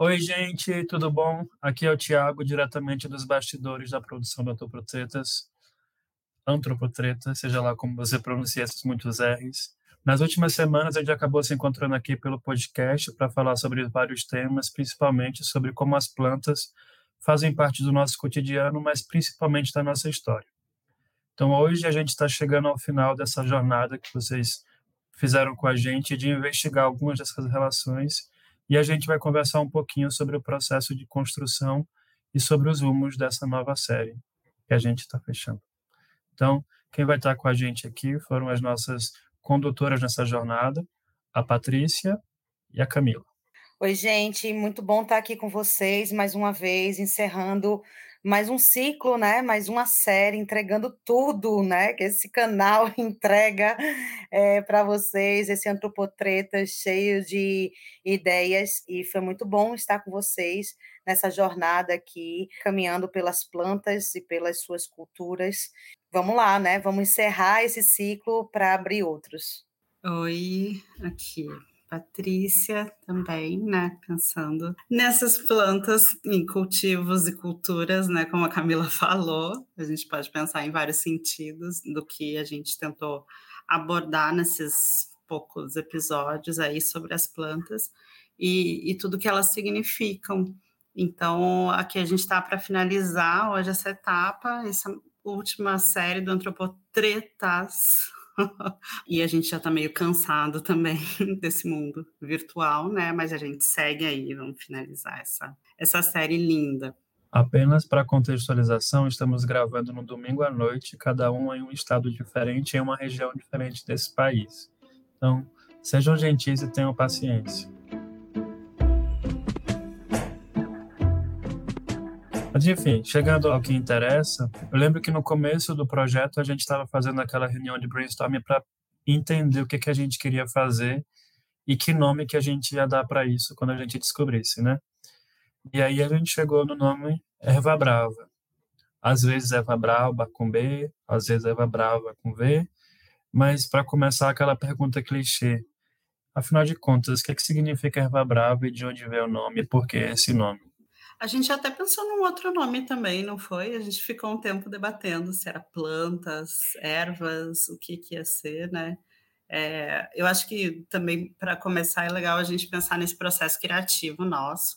Oi, gente, tudo bom? Aqui é o Tiago, diretamente dos bastidores da produção do Antropotretas. Antropotretas, seja lá como você pronuncia esses muitos R's. Nas últimas semanas, a gente acabou se encontrando aqui pelo podcast para falar sobre vários temas, principalmente sobre como as plantas fazem parte do nosso cotidiano, mas principalmente da nossa história. Então, hoje a gente está chegando ao final dessa jornada que vocês fizeram com a gente de investigar algumas dessas relações e a gente vai conversar um pouquinho sobre o processo de construção e sobre os rumos dessa nova série que a gente está fechando. Então, quem vai estar com a gente aqui foram as nossas condutoras nessa jornada, a Patrícia e a Camila. Oi, gente, muito bom estar aqui com vocês mais uma vez, encerrando mais um ciclo, né? Mais uma série, entregando tudo, né? Que esse canal entrega é, para vocês, esse antropotreta cheio de ideias. E foi muito bom estar com vocês nessa jornada aqui, caminhando pelas plantas e pelas suas culturas. Vamos lá, né? Vamos encerrar esse ciclo para abrir outros. Oi, aqui Patrícia também, né, pensando nessas plantas em cultivos e culturas, né, como a Camila falou, a gente pode pensar em vários sentidos do que a gente tentou abordar nesses poucos episódios aí sobre as plantas e, e tudo que elas significam. Então, aqui a gente está para finalizar hoje essa etapa, essa última série do Antropotretas, e a gente já está meio cansado também desse mundo virtual, né? Mas a gente segue aí, vamos finalizar essa, essa série linda. Apenas para contextualização, estamos gravando no domingo à noite, cada um em um estado diferente, em uma região diferente desse país. Então, sejam gentis e tenham paciência. Mas enfim, chegando ao que interessa, eu lembro que no começo do projeto a gente estava fazendo aquela reunião de brainstorming para entender o que, que a gente queria fazer e que nome que a gente ia dar para isso quando a gente descobrisse, né? E aí a gente chegou no nome Erva Brava. Às vezes Erva Brava com B, às vezes Erva Brava com V, mas para começar aquela pergunta clichê, afinal de contas, o que, que significa Erva Brava e de onde veio o nome e por que esse nome? A gente até pensou num outro nome também, não foi? A gente ficou um tempo debatendo se era plantas, ervas, o que, que ia ser, né? É, eu acho que também, para começar, é legal a gente pensar nesse processo criativo nosso,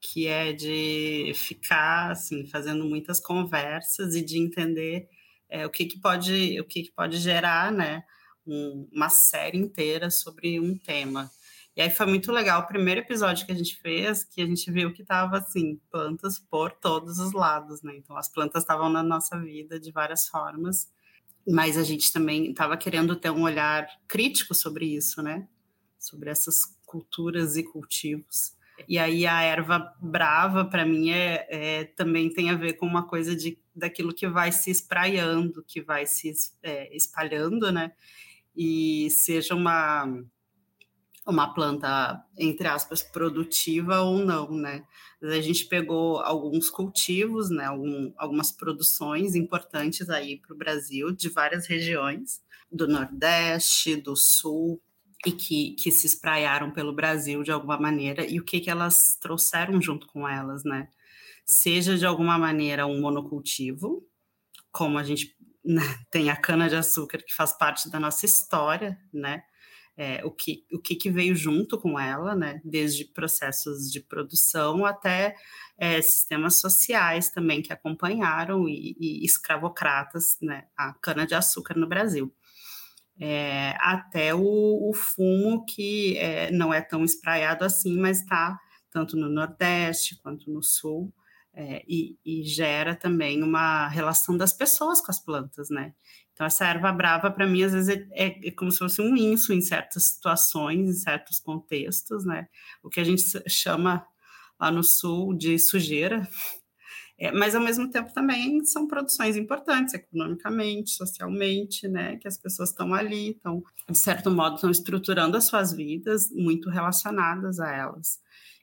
que é de ficar assim, fazendo muitas conversas e de entender é, o que, que pode o que, que pode gerar né, um, uma série inteira sobre um tema. E aí foi muito legal o primeiro episódio que a gente fez, que a gente viu que tava assim, plantas por todos os lados, né? Então as plantas estavam na nossa vida de várias formas, mas a gente também estava querendo ter um olhar crítico sobre isso, né? Sobre essas culturas e cultivos. E aí a erva brava, para mim, é, é, também tem a ver com uma coisa de, daquilo que vai se espraiando, que vai se é, espalhando, né? E seja uma uma planta, entre aspas, produtiva ou não, né? A gente pegou alguns cultivos, né, algum, algumas produções importantes aí para o Brasil, de várias regiões, do Nordeste, do Sul, e que, que se espraiaram pelo Brasil de alguma maneira, e o que, que elas trouxeram junto com elas, né? Seja de alguma maneira um monocultivo, como a gente né, tem a cana-de-açúcar, que faz parte da nossa história, né? É, o, que, o que, que, veio junto com ela, né? Desde processos de produção até é, sistemas sociais também que acompanharam e, e escravocratas, né? A cana-de-açúcar no Brasil. É, até o, o, fumo que é, não é tão espraiado assim, mas está tanto no Nordeste quanto no Sul, é, e, e, gera também uma relação das pessoas com as plantas, né? Então, essa erva brava, para mim, às vezes é, é, é, como se fosse um inso em certas situações, em certos contextos, né? O que a gente chama lá no sul de sujeira, é, mas ao mesmo tempo também são produções importantes economicamente, socialmente, né? Que as pessoas estão ali, estão, de certo modo, estão estruturando as suas vidas muito relacionadas a elas.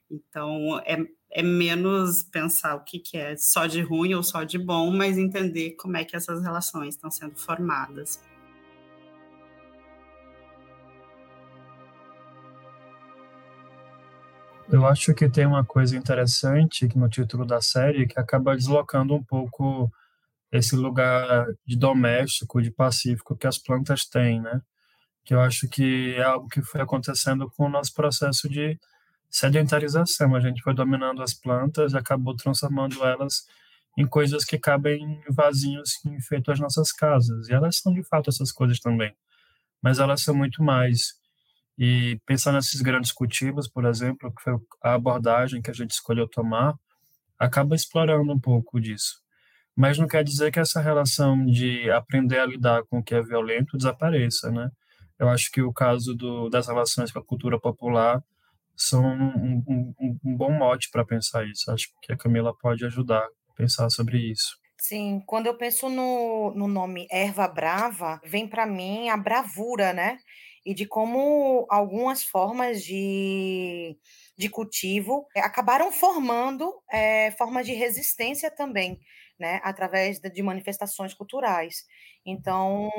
Então, é, é menos pensar o que, que é só de ruim ou só de bom, mas entender como é que essas relações estão sendo formadas. Eu acho que tem uma coisa interessante no título da série que acaba deslocando um pouco esse lugar de doméstico, de pacífico que as plantas têm, né? Que eu acho que é algo que foi acontecendo com o nosso processo de sedentarização. A gente foi dominando as plantas e acabou transformando elas em coisas que cabem em vasinhos feitos às nossas casas. E elas são de fato essas coisas também, mas elas são muito mais. E pensando nesses grandes cultivos, por exemplo, que foi a abordagem que a gente escolheu tomar, acaba explorando um pouco disso. Mas não quer dizer que essa relação de aprender a lidar com o que é violento desapareça, né? Eu acho que o caso do, das relações com a cultura popular são um, um, um, bom mote para pensar isso. Acho que a Camila pode ajudar a pensar sobre isso. Sim, quando eu penso no, no nome erva brava, vem para mim a bravura, né? e de como algumas formas de, de cultivo eh, acabaram formando é, formas de resistência também, né, através de manifestações culturais. Então,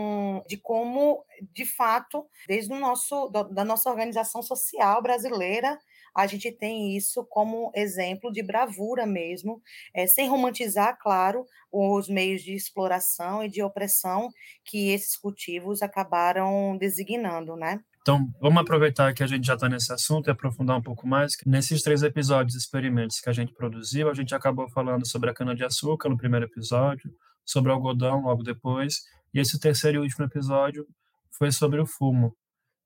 de como, de fato, desde o nosso, da nossa organização social brasileira, a gente tem isso como exemplo de bravura mesmo, é, sem romantizar, claro, os meios de exploração e de opressão que esses cultivos acabaram designando, né? Então, vamos aproveitar que a gente já está nesse assunto e aprofundar um pouco mais. Nesses três episódios experimentos que a gente produziu, a gente acabou falando sobre a cana-de-açúcar no primeiro episódio, sobre o algodão logo depois, e esse terceiro e último episódio foi sobre o fumo.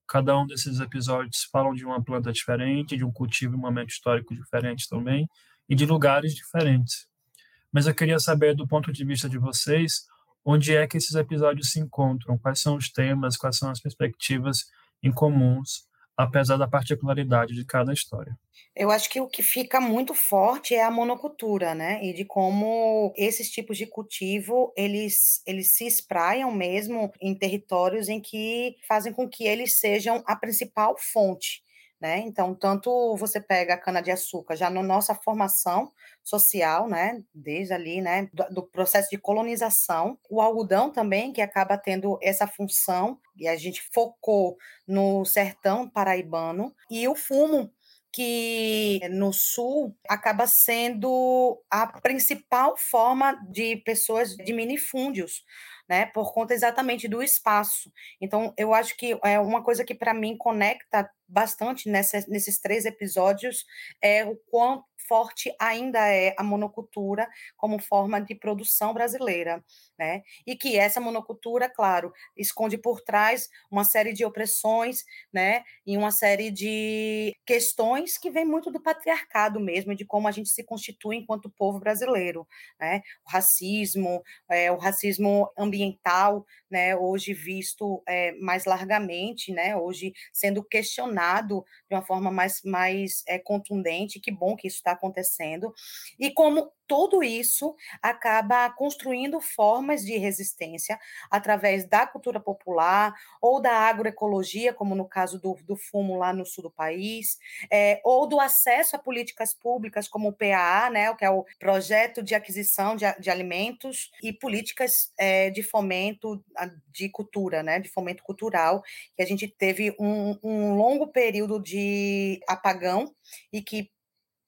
Cada um desses episódios falam de uma planta diferente, de um cultivo e um momento histórico diferente também, e de lugares diferentes. Mas eu queria saber, do ponto de vista de vocês, onde é que esses episódios se encontram, quais são os temas, quais são as perspectivas em comuns, apesar da particularidade de cada história. Eu acho que o que fica muito forte é a monocultura, né? E de como esses tipos de cultivo, eles, eles se espraiam mesmo em territórios em que fazem com que eles sejam a principal fonte né? Então, tanto você pega a cana-de-açúcar já na nossa formação social, né? Desde ali, né? Do, do, processo de colonização, o algodão também, que acaba tendo essa função, e a gente focou no sertão paraibano, e o fumo, que no sul acaba sendo a principal forma de pessoas de minifúndios, né, por conta exatamente do espaço. Então, eu acho que é uma coisa que para mim conecta bastante nessa, nesses três episódios é o quão forte ainda é a monocultura como forma de produção brasileira, né? E que essa monocultura, claro, esconde por trás uma série de opressões, né? E uma série de questões que vem muito do patriarcado mesmo, de como a gente se constitui enquanto povo brasileiro, né? O racismo, é, o racismo ambiental, né? Hoje visto é, mais largamente, né? Hoje sendo questionado de uma forma mais, mais é, contundente. Que bom que isso está acontecendo. E como tudo isso acaba construindo formas de resistência através da cultura popular ou da agroecologia, como no caso do, do fumo lá no sul do país, é, ou do acesso a políticas públicas, como o PAA, né, que é o Projeto de Aquisição de, de Alimentos, e políticas é, de fomento de cultura, né, de fomento cultural, que a gente teve um, um longo período de apagão e que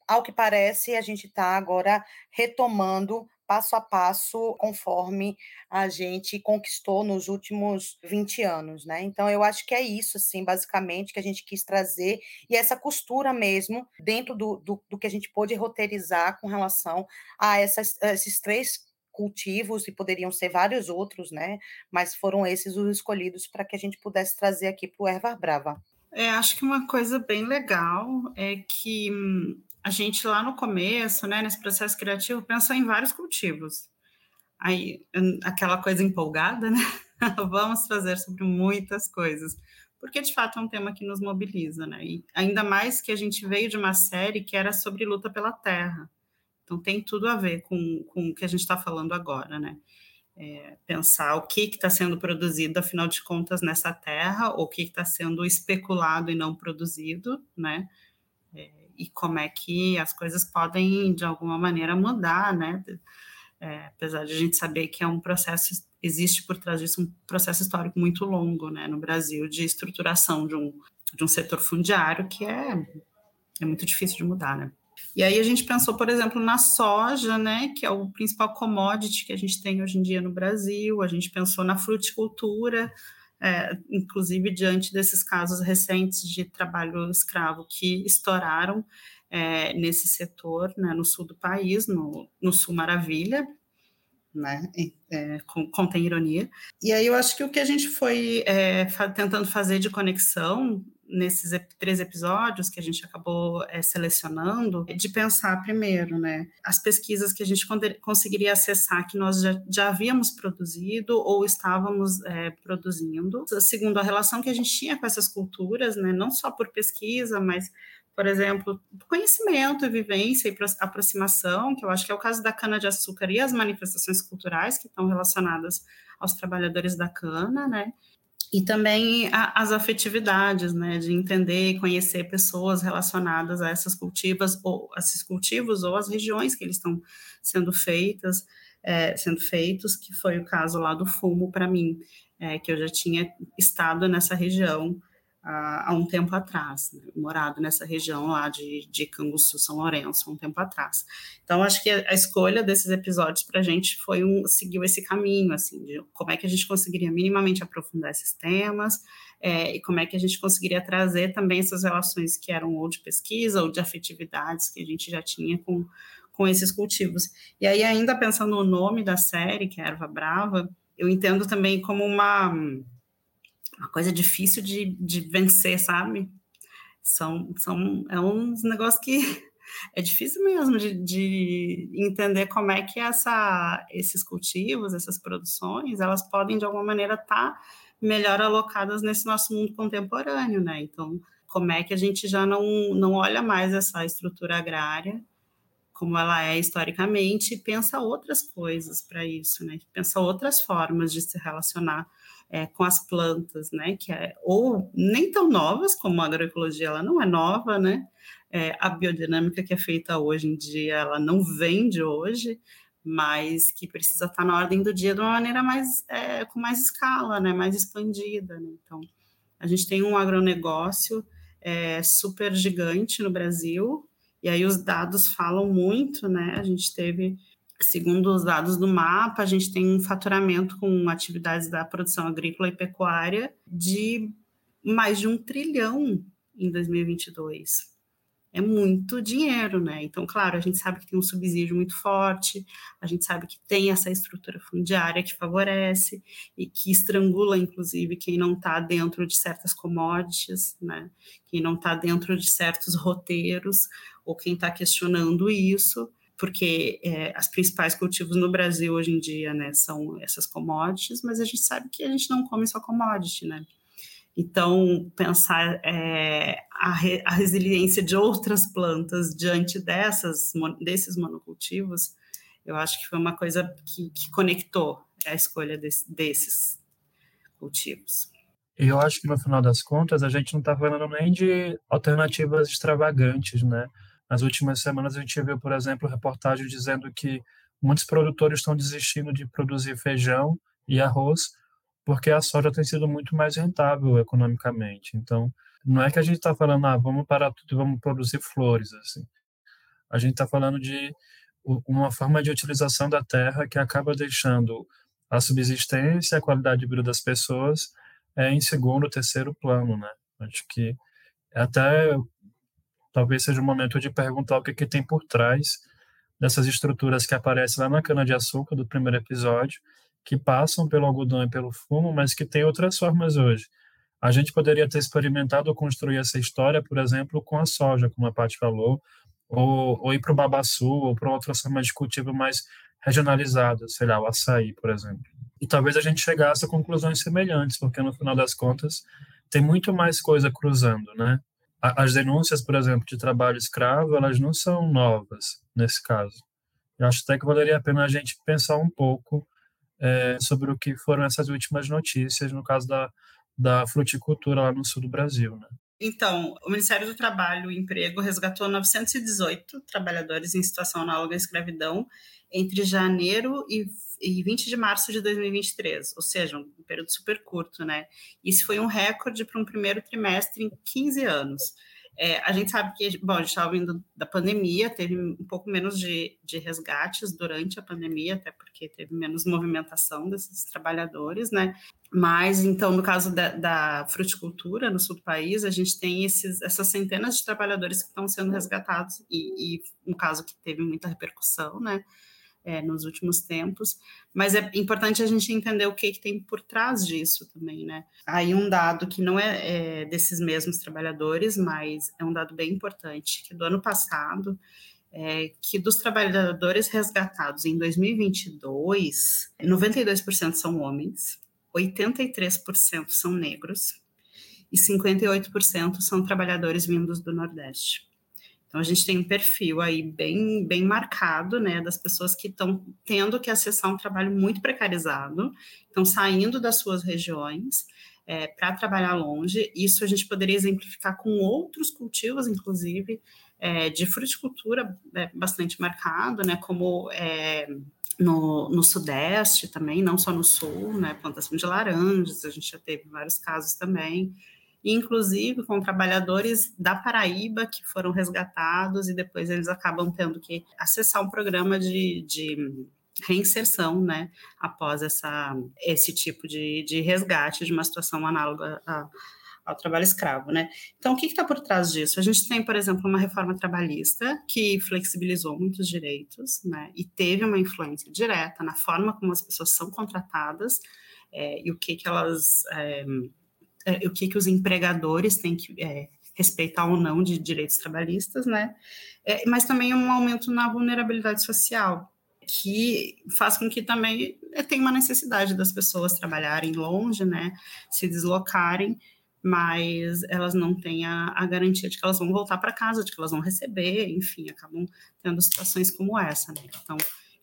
ao que parece, a gente está agora retomando passo a passo, conforme a gente conquistou nos últimos 20 anos, né? Então, eu acho que é isso, assim, basicamente, que a gente quis trazer, e essa costura mesmo, dentro do, do, do que a gente pôde roteirizar com relação a essas, esses três cultivos, e poderiam ser vários outros, né? Mas foram esses os escolhidos para que a gente pudesse trazer aqui para o Erva Brava. É, acho que uma coisa bem legal é que hum, a gente lá no começo, né, nesse processo criativo, pensou em vários cultivos. Aí, aquela coisa empolgada, né? Vamos fazer sobre muitas coisas, porque de fato é um tema que nos mobiliza, né? E ainda mais que a gente veio de uma série que era sobre luta pela terra. Então tem tudo a ver com, com o que a gente está falando agora, né? É, pensar o que está sendo produzido, afinal de contas, nessa terra, ou o que está sendo especulado e não produzido, né? É, e como é que as coisas podem, de alguma maneira, mudar, né? É, apesar de a gente saber que é um processo, existe por trás disso um processo histórico muito longo, né, no Brasil, de estruturação de um, de um setor fundiário que é É muito difícil de mudar, né? E aí a gente pensou, por exemplo, na soja, né, que é o principal commodity que a gente tem hoje em dia no Brasil. A gente pensou na fruticultura, é, inclusive diante desses casos recentes de trabalho escravo que estouraram é, nesse setor, né, no sul do país, no, no sul Maravilha, né, é, contém ironia. E aí eu acho que o que a gente foi é, tentando fazer de conexão nesses três episódios que a gente acabou é, selecionando, de pensar primeiro, né, as pesquisas que a gente conseguiria acessar que nós já, já havíamos produzido ou estávamos é, produzindo. Segundo, a relação que a gente tinha com essas culturas, né, não só por pesquisa, mas por exemplo, conhecimento, vivência e aproximação, que eu acho que é o caso da cana-de-açúcar e as manifestações culturais que estão relacionadas aos trabalhadores da cana, né? E também a, as afetividades, né, de entender e conhecer pessoas relacionadas a essas cultivas ou a esses cultivos ou as regiões que eles estão sendo feitas, é, sendo feitos, que foi o caso lá do fumo para mim, é, que eu já tinha estado nessa região há, um tempo atrás, né, morado nessa região lá de, de Canguçu, São Lourenço, há um tempo atrás. Então, acho que a, a escolha desses episódios para a gente foi um, seguiu esse caminho, assim, de como é que a gente conseguiria minimamente aprofundar esses temas, é, e como é que a gente conseguiria trazer também essas relações que eram ou de pesquisa ou de afetividades que a gente já tinha com, com esses cultivos. E aí, ainda pensando no nome da série, que é Erva Brava, eu entendo também como uma uma coisa difícil de, de vencer, sabe? São, são, é uns negócios que é difícil mesmo de, de, entender como é que essa, esses cultivos, essas produções, elas podem de alguma maneira estar tá melhor alocadas nesse nosso mundo contemporâneo, né? Então, como é que a gente já não, não olha mais essa estrutura agrária como ela é historicamente e pensa outras coisas para isso, né? Pensa outras formas de se relacionar é, com as plantas, né? Que é, ou nem tão novas, como a agroecologia, ela não é nova, né? É, a biodinâmica que é feita hoje em dia, ela não vem de hoje, mas que precisa estar na ordem do dia de uma maneira mais, é, com mais escala, né? Mais expandida, né? Então, a gente tem um agronegócio é, super gigante no Brasil, e aí os dados falam muito, né? A gente teve Segundo os dados do mapa, a gente tem um faturamento com atividades da produção agrícola e pecuária de mais de um trilhão em 2022. É muito dinheiro, né? Então, claro, a gente sabe que tem um subsídio muito forte, a gente sabe que tem essa estrutura fundiária que favorece e que estrangula, inclusive, quem não está dentro de certas commodities, né? Quem não está dentro de certos roteiros ou quem está questionando isso porque é, as principais cultivos no Brasil hoje em dia, né, são essas commodities, mas a gente sabe que a gente não come só commodity, né? Então, pensar é, a, re, a, resiliência de outras plantas diante dessas, desses monocultivos, eu acho que foi uma coisa que, que conectou a escolha desse, desses cultivos. Eu acho que no final das contas a gente não está falando nem de alternativas extravagantes, né? Nas últimas semanas a gente viu, por exemplo, reportagem dizendo que muitos produtores estão desistindo de produzir feijão e arroz porque a soja tem sido muito mais rentável economicamente. Então, não é que a gente está falando, ah, vamos parar tudo e vamos produzir flores, assim. A gente está falando de uma forma de utilização da terra que acaba deixando a subsistência, a qualidade de vida das pessoas é em segundo, terceiro plano, né? Acho que até talvez seja o momento de perguntar o que, que tem por trás dessas estruturas que aparecem lá na cana-de-açúcar do primeiro episódio, que passam pelo algodão e pelo fumo, mas que tem outras formas hoje. A gente poderia ter experimentado construir essa história, por exemplo, com a soja, como a Paty falou, ou, ou ir para o babaçu, ou para outras formas de cultivo mais regionalizadas, sei lá, o açaí, por exemplo. E talvez a gente chegasse a conclusões semelhantes, porque no final das contas tem muito mais coisa cruzando, né? As denúncias, por exemplo, de trabalho escravo, elas não são novas nesse caso. Eu acho até que valeria a pena a gente pensar um pouco é, sobre o que foram essas últimas notícias no caso da, da fruticultura lá no sul do Brasil, né? Então, o Ministério do Trabalho e Emprego resgatou 918 trabalhadores em situação análoga à escravidão entre janeiro e e 20 de março de 2023, ou seja, um período super curto, né? Isso foi um recorde para um primeiro trimestre em 15 anos. É, a gente sabe que, bom, a gente estava vindo da pandemia, teve um pouco menos de, de resgates durante a pandemia, até porque teve menos movimentação desses trabalhadores, né? Mas, então, no caso da, da, fruticultura no sul do país, a gente tem esses, essas centenas de trabalhadores que estão sendo resgatados, e, e um caso que teve muita repercussão, né? É, nos últimos tempos, mas é importante a gente entender o que, que, tem por trás disso também, né? Aí um dado que não é, é, desses mesmos trabalhadores, mas é um dado bem importante, que do ano passado, é, que dos trabalhadores resgatados em 2022, 92% são homens, 83% são negros e 58% são trabalhadores vindos do Nordeste. Então, a gente tem um perfil aí bem, bem marcado, né, das pessoas que estão tendo que acessar um trabalho muito precarizado, estão saindo das suas regiões é, para trabalhar longe. Isso a gente poderia exemplificar com outros cultivos, inclusive, é, de fruticultura é, bastante marcado, né, como é, no, no, Sudeste também, não só no Sul, né, plantação de laranjas, a gente já teve vários casos também, inclusive com trabalhadores da Paraíba que foram resgatados e depois eles acabam tendo que acessar um programa de, de reinserção, né, após essa, esse tipo de, de resgate de uma situação análoga a, ao trabalho escravo, né? Então, o que está por trás disso? A gente tem, por exemplo, uma reforma trabalhista que flexibilizou muitos direitos, né? E teve uma influência direta na forma como as pessoas são contratadas é, e o que que elas é, é, o que, que os empregadores têm que é, respeitar ou não de direitos trabalhistas, né? É, mas também um aumento na vulnerabilidade social, que faz com que também é, tenha uma necessidade das pessoas trabalharem longe, né? Se deslocarem, mas elas não têm a, a garantia de que elas vão voltar para casa, de que elas vão receber, enfim, acabam tendo situações como essa, né? Então,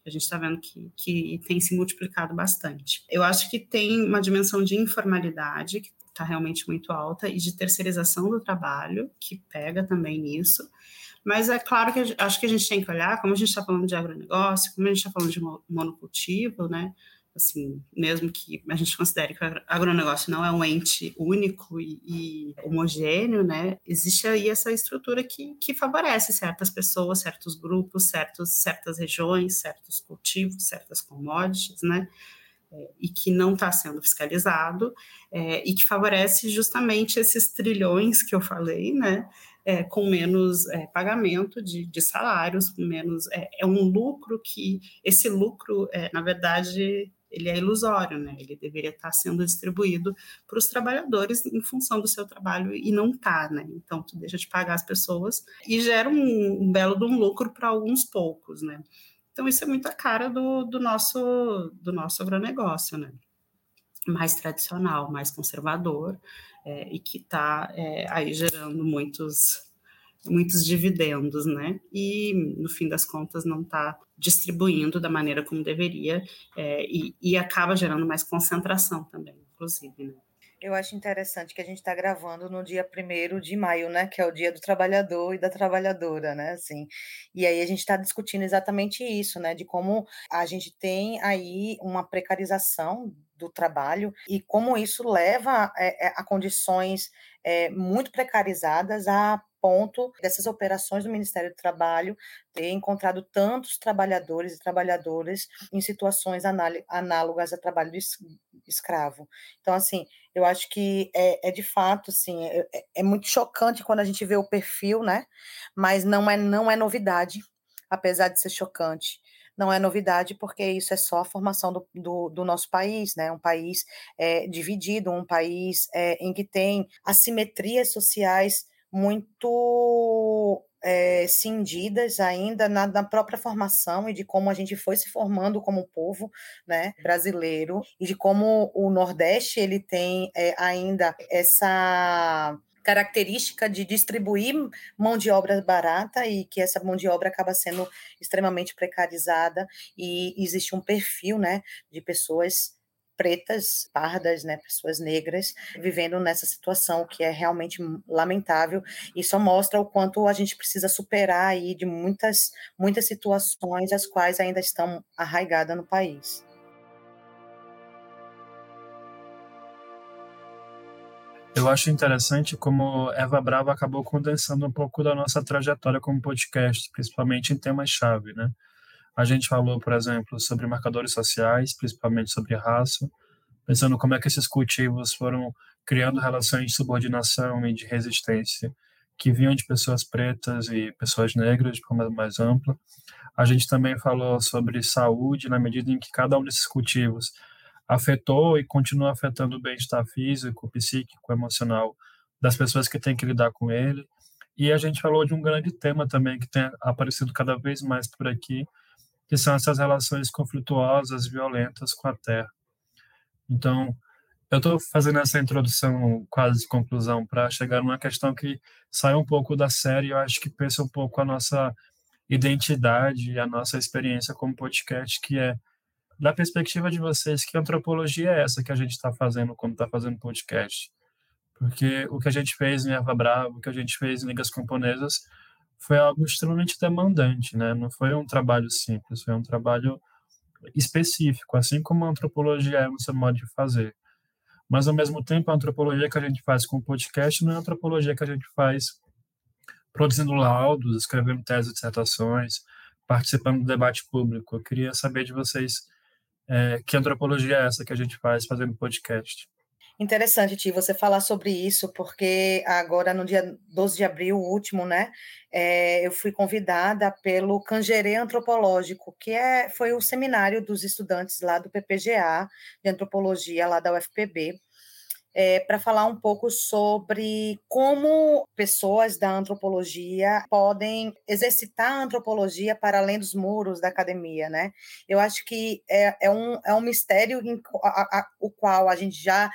a gente está vendo que, que tem se multiplicado bastante. Eu acho que tem uma dimensão de informalidade, que está realmente muito alta, e de terceirização do trabalho, que pega também nisso. Mas é claro que acho que a gente tem que olhar, como a gente está falando de agronegócio, como a gente está falando de monocultivo, né? Assim, mesmo que a gente considere que o agronegócio não é um ente único e, e homogêneo, né? Existe aí essa estrutura que, que favorece certas pessoas, certos grupos, certos, certas regiões, certos cultivos, certas commodities, né? E que não está sendo fiscalizado é, e que favorece justamente esses trilhões que eu falei, né? É, com menos é, pagamento de, de, salários, com menos é, é, um lucro que esse lucro, é, na verdade, ele é ilusório, né? Ele deveria estar tá sendo distribuído para os trabalhadores em função do seu trabalho e não está, né? Então tu deixa de pagar as pessoas e gera um, um belo de um lucro para alguns poucos, né? Então, isso é muito a cara do, do, nosso, do nosso agronegócio, né? Mais tradicional, mais conservador, é, e que está é, aí gerando muitos, muitos dividendos, né? E, no fim das contas, não está distribuindo da maneira como deveria, é, e, e acaba gerando mais concentração também, inclusive, né? Eu acho interessante que a gente está gravando no dia 1 de maio, né? Que é o dia do trabalhador e da trabalhadora, né? Assim, e aí a gente está discutindo exatamente isso, né? De como a gente tem aí uma precarização do trabalho e como isso leva é, a condições é, muito precarizadas a ponto dessas operações do Ministério do Trabalho ter encontrado tantos trabalhadores e trabalhadoras em situações análogas a trabalho escravo. Então, assim, eu acho que é, é de fato, assim, é, é, é muito chocante quando a gente vê o perfil, né? Mas não é, não é novidade, apesar de ser chocante não é novidade, porque isso é só a formação do, do, do nosso país, né? Um país é, dividido, um país é, em que tem assimetrias sociais muito é, cindidas ainda na, na, própria formação e de como a gente foi se formando como povo né, brasileiro e de como o Nordeste ele tem é, ainda essa característica de distribuir mão de obra barata e que essa mão de obra acaba sendo extremamente precarizada e existe um perfil né, de pessoas pretas, pardas, né, pessoas negras, vivendo nessa situação que é realmente lamentável e só mostra o quanto a gente precisa superar aí de muitas, muitas situações as quais ainda estão arraigadas no país. Eu acho interessante como Eva Brava acabou condensando um pouco da nossa trajetória como podcast, principalmente em temas-chave, né? A gente falou, por exemplo, sobre marcadores sociais, principalmente sobre raça, pensando como é que esses cultivos foram criando relações de subordinação e de resistência que vinham de pessoas pretas e pessoas negras de forma mais ampla. A gente também falou sobre saúde na medida em que cada um desses cultivos afetou e continua afetando o bem-estar físico, psíquico, emocional das pessoas que têm que lidar com ele. E a gente falou de um grande tema também que tem aparecido cada vez mais por aqui, que são essas relações conflituosas, violentas com a terra. Então, eu estou fazendo essa introdução quase conclusão para chegar numa questão que sai um pouco da série, eu acho que pensa um pouco a nossa identidade e a nossa experiência como podcast, que é da perspectiva de vocês, que antropologia é essa que a gente está fazendo quando está fazendo podcast? Porque o que a gente fez em Eva Bravo, o que a gente fez em Ligas Camponesas, foi algo extremamente demandante, né? Não foi um trabalho simples, foi um trabalho específico, assim como a antropologia é no seu modo de fazer. Mas, ao mesmo tempo, a antropologia que a gente faz com o podcast não é a antropologia que a gente faz produzindo laudos, escrevendo teses, dissertações, participando do debate público. Eu queria saber de vocês é, que antropologia é essa que a gente faz fazendo podcast? Interessante, Ti, você falar sobre isso, porque agora, no dia 12 de abril, o último, né, é, eu fui convidada pelo Cangerê Antropológico, que é, foi o seminário dos estudantes lá do PPGA, de antropologia, lá da UFPB, é, para falar um pouco sobre como pessoas da antropologia podem exercitar a antropologia para além dos muros da academia, né? Eu acho que é, é, um, é um mistério a, a, o qual a gente já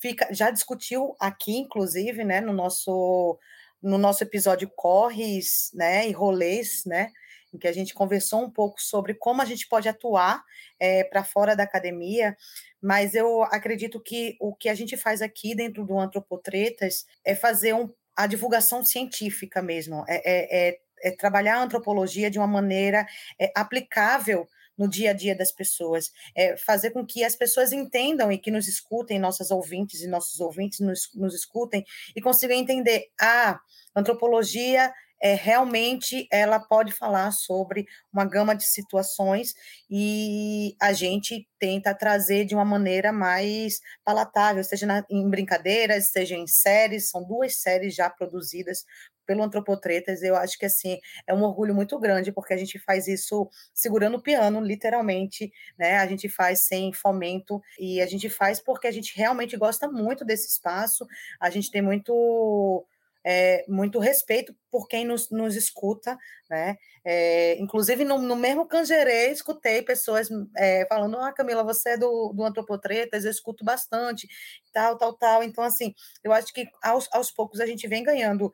fica, já discutiu aqui, inclusive, né, no nosso no nosso episódio Corres, né, e Rolês, né, em que a gente conversou um pouco sobre como a gente pode atuar é, para fora da academia, mas eu acredito que o que a gente faz aqui dentro do Antropotretas é fazer um, a divulgação científica mesmo, é, é, é, é trabalhar a antropologia de uma maneira é, aplicável no dia a dia das pessoas, é fazer com que as pessoas entendam e que nos escutem, nossas ouvintes e nossos ouvintes nos, nos escutem e consigam entender, ah, antropologia é, realmente ela pode falar sobre uma gama de situações e a gente tenta trazer de uma maneira mais palatável, seja na, em brincadeiras, seja em séries, são duas séries já produzidas pelo Antropotretas, eu acho que assim é um orgulho muito grande, porque a gente faz isso segurando o piano, literalmente, né? A gente faz sem fomento e a gente faz porque a gente realmente gosta muito desse espaço, a gente tem muito é, muito respeito por quem nos, nos escuta, né? É, inclusive, no, no, mesmo Cangerê, escutei pessoas é, falando: Ah, Camila, você é do, do Antropotretas, eu escuto bastante, tal, tal, tal. Então, assim, eu acho que aos, aos poucos a gente vem ganhando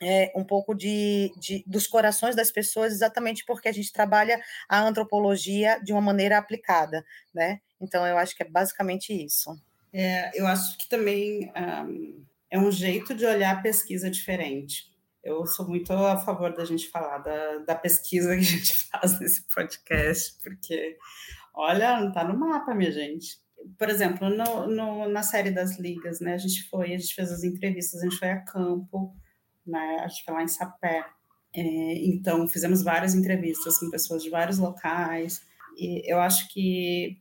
é, um pouco de, de, dos corações das pessoas, exatamente porque a gente trabalha a antropologia de uma maneira aplicada, né? Então, eu acho que é basicamente isso. É, eu acho que também. Um é um jeito de olhar a pesquisa diferente. Eu sou muito a favor da gente falar da, da pesquisa que a gente faz nesse podcast, porque, olha, não está no mapa, minha gente. Por exemplo, no, no, na série das ligas, né, a gente foi, a gente fez as entrevistas, a gente foi a campo, né, gente foi lá em Sapé. É, então, fizemos várias entrevistas com pessoas de vários locais, e eu acho que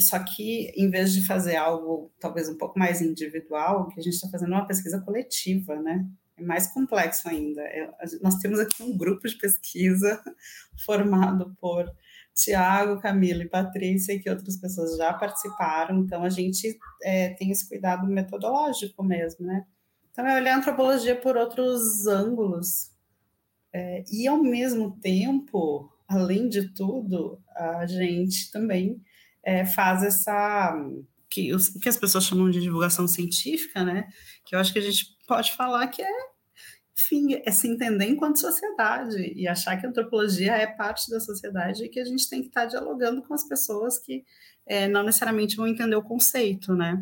só que, em vez de fazer algo talvez um pouco mais individual, que a gente está fazendo uma pesquisa coletiva, né? É mais complexo ainda. É, nós temos aqui um grupo de pesquisa formado por Tiago, Camila e Patrícia, e que outras pessoas já participaram, então a gente é, tem esse cuidado metodológico mesmo, né? Então, é olhar a antropologia por outros ângulos. É, e, ao mesmo tempo, além de tudo, a gente também é, faz essa que, os, que as pessoas chamam de divulgação científica, né? Que eu acho que a gente pode falar que é, enfim, é se entender enquanto sociedade e achar que a antropologia é parte da sociedade e que a gente tem que estar dialogando com as pessoas que é, não necessariamente vão entender o conceito, né?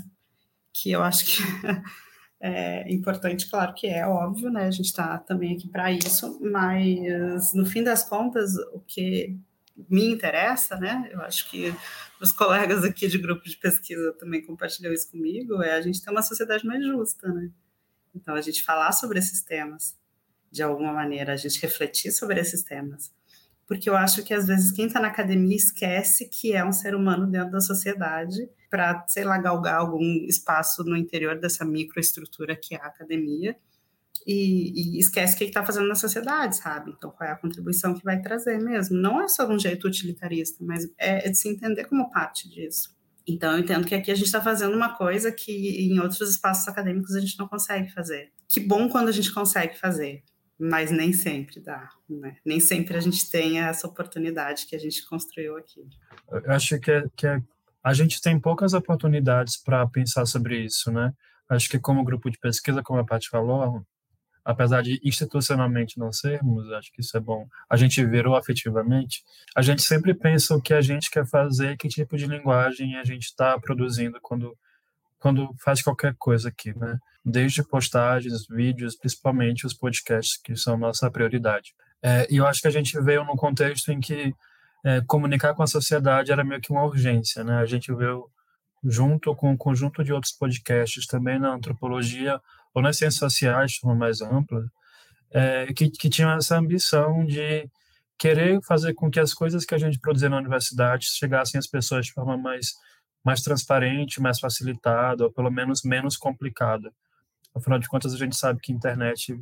Que eu acho que é importante, claro que é óbvio, né? A gente está também aqui para isso, mas no fim das contas, o que me interessa, né? Eu acho que os colegas aqui de grupo de pesquisa também compartilham isso comigo, é a gente ter uma sociedade mais justa, né? Então, a gente falar sobre esses temas, de alguma maneira, a gente refletir sobre esses temas. Porque eu acho que, às vezes, quem está na academia esquece que é um ser humano dentro da sociedade para, sei lá, galgar algum espaço no interior dessa microestrutura que é a academia e, e esquece o que está fazendo na sociedade, sabe? Então, qual é a contribuição que vai trazer mesmo? Não é só um jeito utilitarista, mas é, é de se entender como parte disso. Então, eu entendo que aqui a gente está fazendo uma coisa que em outros espaços acadêmicos a gente não consegue fazer. Que bom quando a gente consegue fazer, mas nem sempre dá, né? Nem sempre a gente tem essa oportunidade que a gente construiu aqui. Eu acho que, é, que é, a gente tem poucas oportunidades para pensar sobre isso, né? Acho que como grupo de pesquisa, como a Paty falou, apesar de institucionalmente não sermos, acho que isso é bom, a gente virou afetivamente, a gente sempre pensa o que a gente quer fazer, que tipo de linguagem a gente está produzindo quando, quando faz qualquer coisa aqui, né? Desde postagens, vídeos, principalmente os podcasts, que são nossa prioridade. É, e eu acho que a gente veio num contexto em que é, comunicar com a sociedade era meio que uma urgência, né? A gente veio junto com um conjunto de outros podcasts também na antropologia ou nas ciências sociais de forma mais ampla, é, que, que tinham essa ambição de querer fazer com que as coisas que a gente produzia na universidade chegassem às pessoas de forma mais, mais transparente, mais facilitada, ou pelo menos menos complicada. Afinal de contas, a gente sabe que a internet,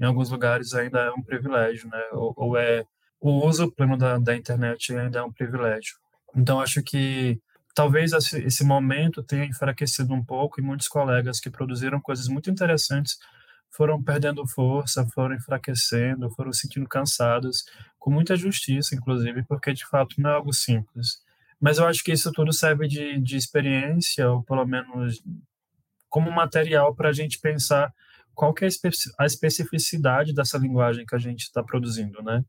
em alguns lugares, ainda é um privilégio, né? ou, ou é o uso pleno da, da internet ainda é um privilégio. Então, acho que talvez esse, momento tenha enfraquecido um pouco e muitos colegas que produziram coisas muito interessantes foram perdendo força, foram enfraquecendo, foram se sentindo cansados, com muita justiça, inclusive, porque de fato não é algo simples. Mas eu acho que isso tudo serve de, de experiência, ou pelo menos como material para a gente pensar qual que é a especificidade dessa linguagem que a gente está produzindo, né?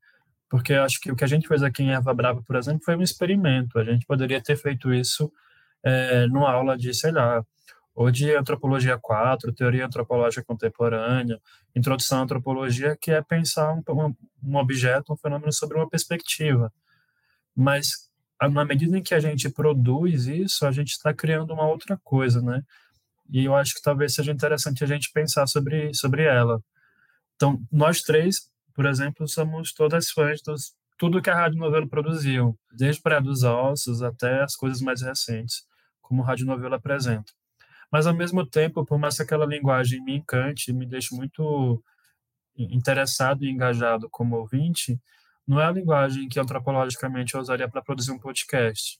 Porque acho que o que a gente fez aqui em Erva Brava, por exemplo, foi um experimento. A gente poderia ter feito isso é, numa aula de, sei lá, ou de antropologia 4, teoria antropológica contemporânea, introdução à antropologia, que é pensar um, um objeto, um fenômeno sobre uma perspectiva. Mas na medida em que a gente produz isso, a gente está criando uma outra coisa, né? E eu acho que talvez seja interessante a gente pensar sobre sobre ela. Então, nós três por exemplo, somos todas fãs de tudo que a Rádio Novela produziu, desde Praia dos Ossos até as coisas mais recentes, como a Rádio Novela apresenta. Mas, ao mesmo tempo, por mais que aquela linguagem me encante, me deixe muito interessado e engajado como ouvinte, não é a linguagem que antropologicamente eu usaria para produzir um podcast.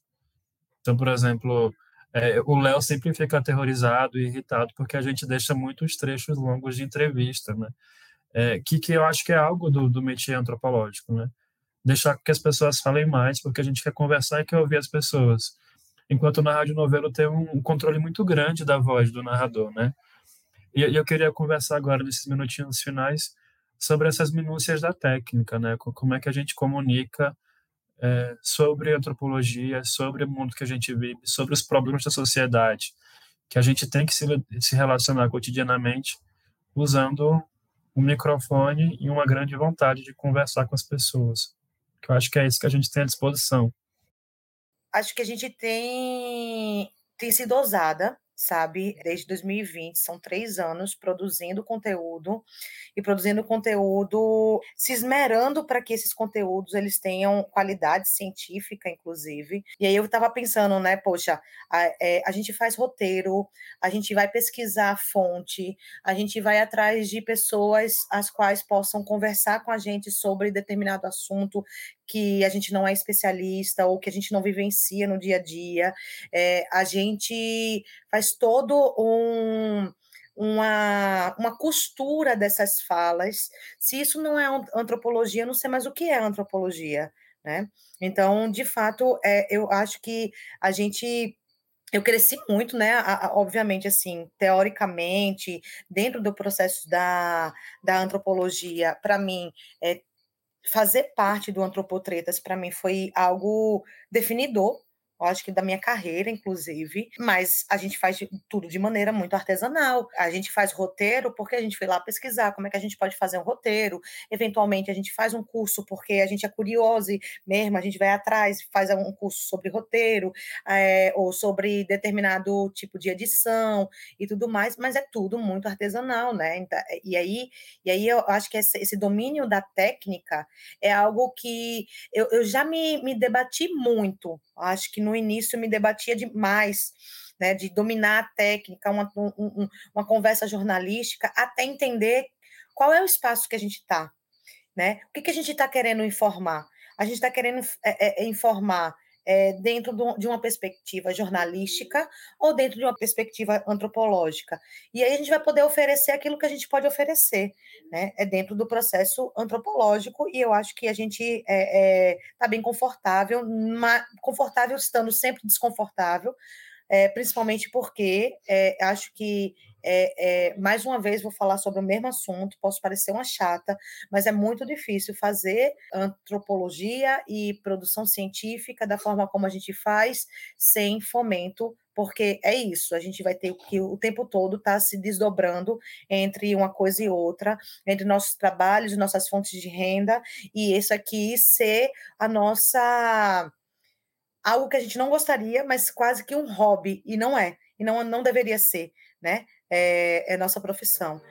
Então, por exemplo, é, o Léo sempre fica aterrorizado e irritado porque a gente deixa muitos trechos longos de entrevista, né? É, que, que eu acho que é algo do, do métier antropológico, né? Deixar que as pessoas falem mais, porque a gente quer conversar e quer ouvir as pessoas. Enquanto na rádio novela tem um, um controle muito grande da voz do narrador, né? E, e eu queria conversar agora, nesses minutinhos finais, sobre essas minúcias da técnica, né? Como é que a gente comunica é, sobre antropologia, sobre o mundo que a gente vive, sobre os problemas da sociedade, que a gente tem que se, se relacionar cotidianamente usando um microfone e uma grande vontade de conversar com as pessoas. Que eu acho que é isso que a gente tem à disposição. Acho que a gente tem, tem sido ousada sabe? Desde 2020, são três anos produzindo conteúdo e produzindo conteúdo, se esmerando para que esses conteúdos eles tenham qualidade científica, inclusive. E aí eu estava pensando, né, poxa, a, é, a gente faz roteiro, a gente vai pesquisar a fonte, a gente vai atrás de pessoas as quais possam conversar com a gente sobre determinado assunto que a gente não é especialista ou que a gente não vivencia no dia a dia. É, a gente faz todo um uma, uma costura dessas falas. Se isso não é antropologia, eu não sei mais o que é antropologia, né? Então, de fato, é, eu acho que a gente eu cresci muito, né? Obviamente, assim, teoricamente, dentro do processo da, da antropologia, para mim, é, fazer parte do Antropotretas para mim foi algo definidor, eu acho que da minha carreira, inclusive, mas a gente faz tudo de maneira muito artesanal. A gente faz roteiro porque a gente foi lá pesquisar como é que a gente pode fazer um roteiro. Eventualmente, a gente faz um curso porque a gente é curioso mesmo, a gente vai atrás, faz um curso sobre roteiro, é, ou sobre determinado tipo de edição e tudo mais, mas é tudo muito artesanal, né? E aí, e aí eu acho que esse, esse domínio da técnica é algo que eu, eu já me, me debati muito. Acho que no início me debatia demais, né, de dominar a técnica, uma, um, uma conversa jornalística, até entender qual é o espaço que a gente está. Né? O que, que a gente está querendo informar? A gente está querendo é, é, informar é, dentro de uma perspectiva jornalística ou dentro de uma perspectiva antropológica. E aí a gente vai poder oferecer aquilo que a gente pode oferecer, né? É dentro do processo antropológico, e eu acho que a gente está é, é, tá bem confortável, confortável estando sempre desconfortável, é, principalmente porque é, acho que é, é, mais uma vez vou falar sobre o mesmo assunto, posso parecer uma chata, mas é muito difícil fazer antropologia e produção científica da forma como a gente faz, sem fomento porque é isso, a gente vai ter que o tempo todo estar tá se desdobrando entre uma coisa e outra, entre nossos trabalhos nossas fontes de renda, e isso aqui ser a nossa algo que a gente não gostaria, mas quase que um hobby, e não é, e não, não deveria ser, né? É, é nossa profissão.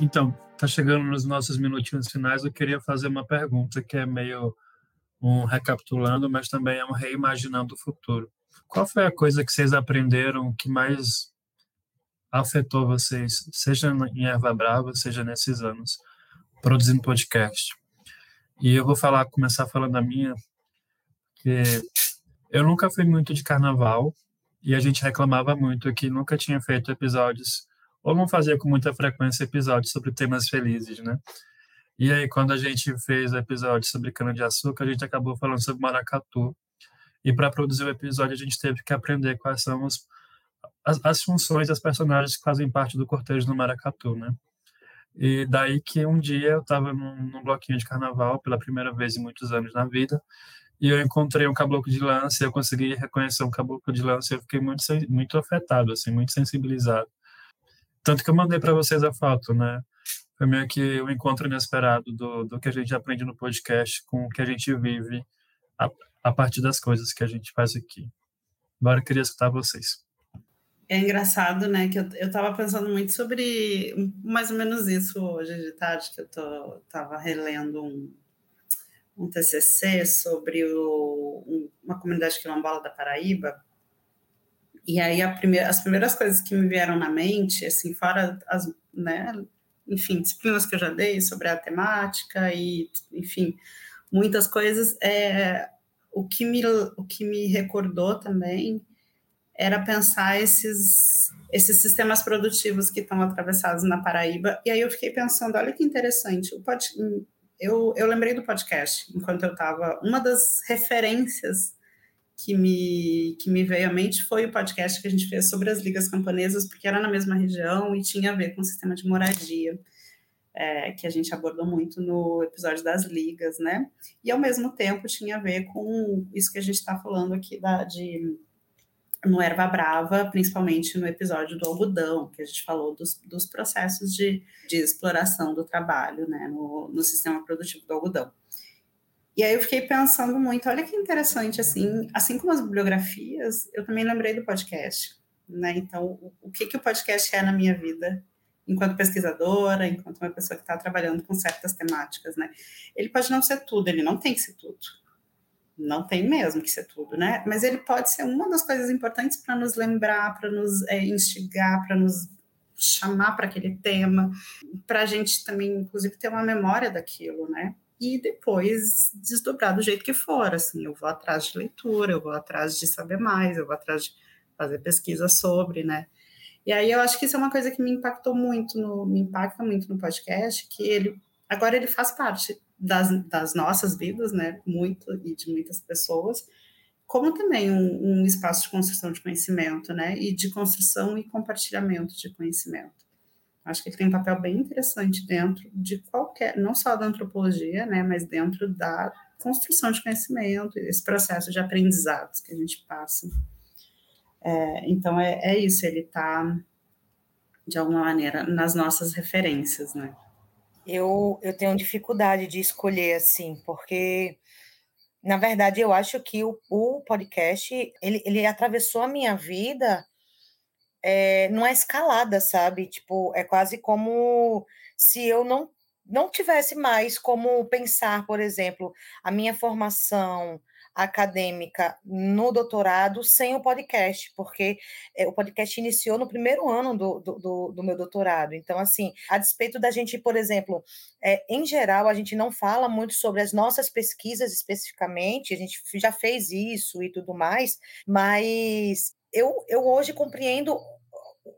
Então, tá chegando nos nossos minutinhos finais. Eu queria fazer uma pergunta que é meio um recapitulando, mas também é um reimaginando o futuro. Qual foi a coisa que vocês aprenderam que mais afetou vocês, seja em Erva Brava, seja nesses anos, produzindo podcast? E eu vou falar, começar falando a minha, que eu nunca fui muito de carnaval, e a gente reclamava muito que nunca tinha feito episódios, ou não fazia com muita frequência episódios sobre temas felizes, né? E aí, quando a gente fez o episódio sobre cana-de-açúcar, a gente acabou falando sobre maracatu. E para produzir o episódio, a gente teve que aprender quais são as, as funções das personagens que fazem parte do cortejo do maracatu, né? E daí que um dia eu estava num, num, bloquinho de carnaval, pela primeira vez em muitos anos na vida, e eu encontrei um caboclo de lança, eu consegui reconhecer um caboclo de lança, eu fiquei muito muito afetado, assim, muito sensibilizado. Tanto que eu mandei para vocês a foto, né? Foi meio que um encontro inesperado do, do que a gente aprende no podcast com o que a gente vive a, a partir das coisas que a gente faz aqui. Agora eu queria escutar vocês. É engraçado, né, que eu, eu tava pensando muito sobre mais ou menos isso hoje de tarde, que eu tô, tava relendo um, um TCC sobre o, um, uma comunidade quilombola da Paraíba. E aí primeira, as primeiras coisas que me vieram na mente, assim, fora as, né, enfim, disciplinas que eu já dei sobre a temática e, enfim, muitas coisas, é, o, que me, o que me recordou também era pensar esses, esses sistemas produtivos que estão atravessados na Paraíba. E aí eu fiquei pensando, olha que interessante, o pod, eu, eu lembrei do podcast enquanto eu estava. Uma das referências que me, que me veio à mente foi o podcast que a gente fez sobre as ligas camponesas, porque era na mesma região e tinha a ver com o sistema de moradia, é, que a gente abordou muito no episódio das ligas, né? E ao mesmo tempo tinha a ver com isso que a gente está falando aqui da, de no Erva Brava, principalmente no episódio do algodão, que a gente falou dos, dos processos de, de exploração do trabalho né, no, no sistema produtivo do algodão. E aí eu fiquei pensando muito, olha que interessante, assim, assim como as bibliografias, eu também lembrei do podcast, né? Então, o, o que, que o podcast é na minha vida, enquanto pesquisadora, enquanto uma pessoa que está trabalhando com certas temáticas, né? Ele pode não ser tudo, ele não tem que ser tudo, não tem mesmo que ser tudo, né? Mas ele pode ser uma das coisas importantes para nos lembrar, para nos é, instigar, para nos chamar para aquele tema, para a gente também, inclusive, ter uma memória daquilo, né? E depois desdobrar do jeito que for, assim, eu vou atrás de leitura, eu vou atrás de saber mais, eu vou atrás de fazer pesquisa sobre, né? E aí eu acho que isso é uma coisa que me impactou muito, no, me impacta muito no podcast, que ele agora ele faz parte das, das nossas vidas, né, muito e de muitas pessoas, como também um, um, espaço de construção de conhecimento, né, e de construção e compartilhamento de conhecimento. Acho que ele tem um papel bem interessante dentro de qualquer, não só da antropologia, né, mas dentro da construção de conhecimento, esse processo de aprendizados que a gente passa. É, então é, é isso, ele está de alguma maneira nas nossas referências, né? Eu, eu tenho dificuldade de escolher assim, porque na verdade eu acho que o, o podcast ele, ele atravessou a minha vida é, numa escalada, sabe? Tipo, é quase como se eu não não tivesse mais como pensar, por exemplo, a minha formação acadêmica no doutorado sem o podcast, porque é, o podcast iniciou no primeiro ano do, do, do, meu doutorado. Então, assim, a despeito da gente, por exemplo, é, em geral, a gente não fala muito sobre as nossas pesquisas especificamente, a gente já fez isso e tudo mais, mas eu, eu hoje compreendo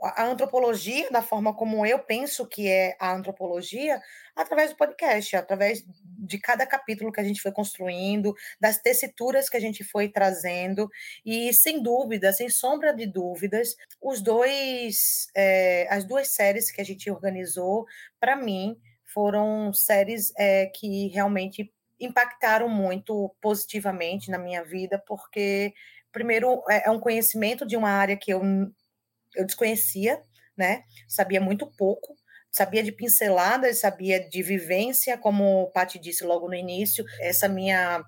a antropologia, da forma como eu penso que é a antropologia, através do podcast, através de cada capítulo que a gente foi construindo, das tessituras que a gente foi trazendo, e sem dúvida, sem sombra de dúvidas, os dois, é, as duas séries que a gente organizou, para mim, foram séries é, que realmente impactaram muito positivamente na minha vida, porque primeiro é, é um conhecimento de uma área que eu eu desconhecia, né? Sabia muito pouco, sabia de pinceladas, sabia de vivência, como o Paty disse logo no início, essa minha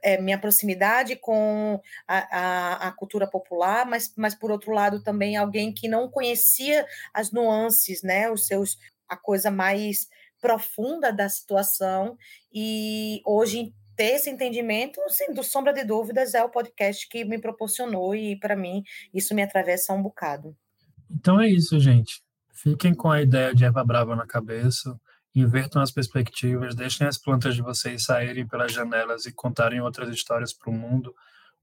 é, minha proximidade com a, a, a, cultura popular, mas, mas por outro lado também alguém que não conhecia as nuances, né, os seus a coisa mais profunda da situação e hoje ter esse entendimento, sem sombra de dúvidas, é o podcast que me proporcionou e para mim isso me atravessa um bocado. Então é isso, gente. Fiquem com a ideia de erva brava na cabeça, invertam as perspectivas, deixem as plantas de vocês saírem pelas janelas e contarem outras histórias para o mundo.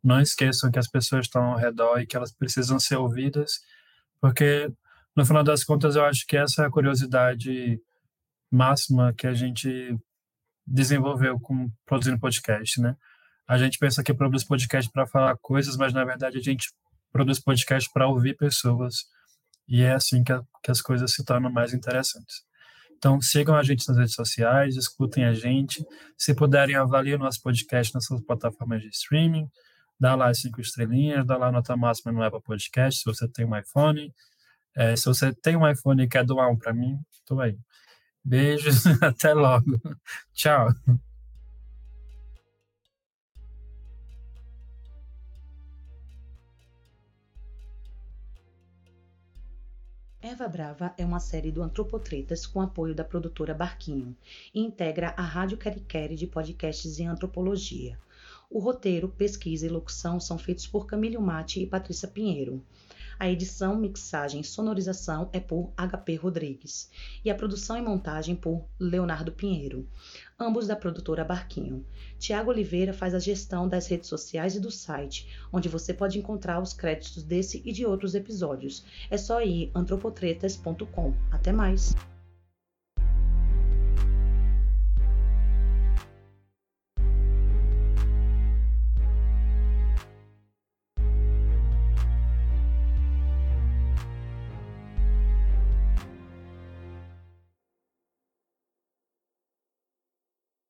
Não esqueçam que as pessoas estão ao redor e que elas precisam ser ouvidas, porque no final das contas eu acho que essa é a curiosidade máxima que a gente desenvolveu com produzindo podcast, né? A gente pensa que produz podcast para falar coisas, mas na verdade a gente produz podcast para ouvir pessoas e é assim que, a, que as coisas se tornam mais interessantes. Então, sigam a gente nas redes sociais, escutem a gente. Se puderem, avaliem o nosso podcast nas suas plataformas de streaming. Dá lá as cinco estrelinhas, dá lá nota máxima no Apple Podcast, se você tem um iPhone. É, se você tem um iPhone e quer doar um para mim, estou aí. Beijos, até logo. Tchau. Eva Brava é uma série do Antropotretas com apoio da produtora Barquinho e integra a Rádio Queriqueri de podcasts em antropologia. O roteiro, pesquisa e locução são feitos por Camilo Mate e Patrícia Pinheiro. A edição, mixagem e sonorização é por HP Rodrigues e a produção e montagem por Leonardo Pinheiro, ambos da produtora Barquinho. Tiago Oliveira faz a gestão das redes sociais e do site, onde você pode encontrar os créditos desse e de outros episódios. É só ir antropotretas.com. Até mais!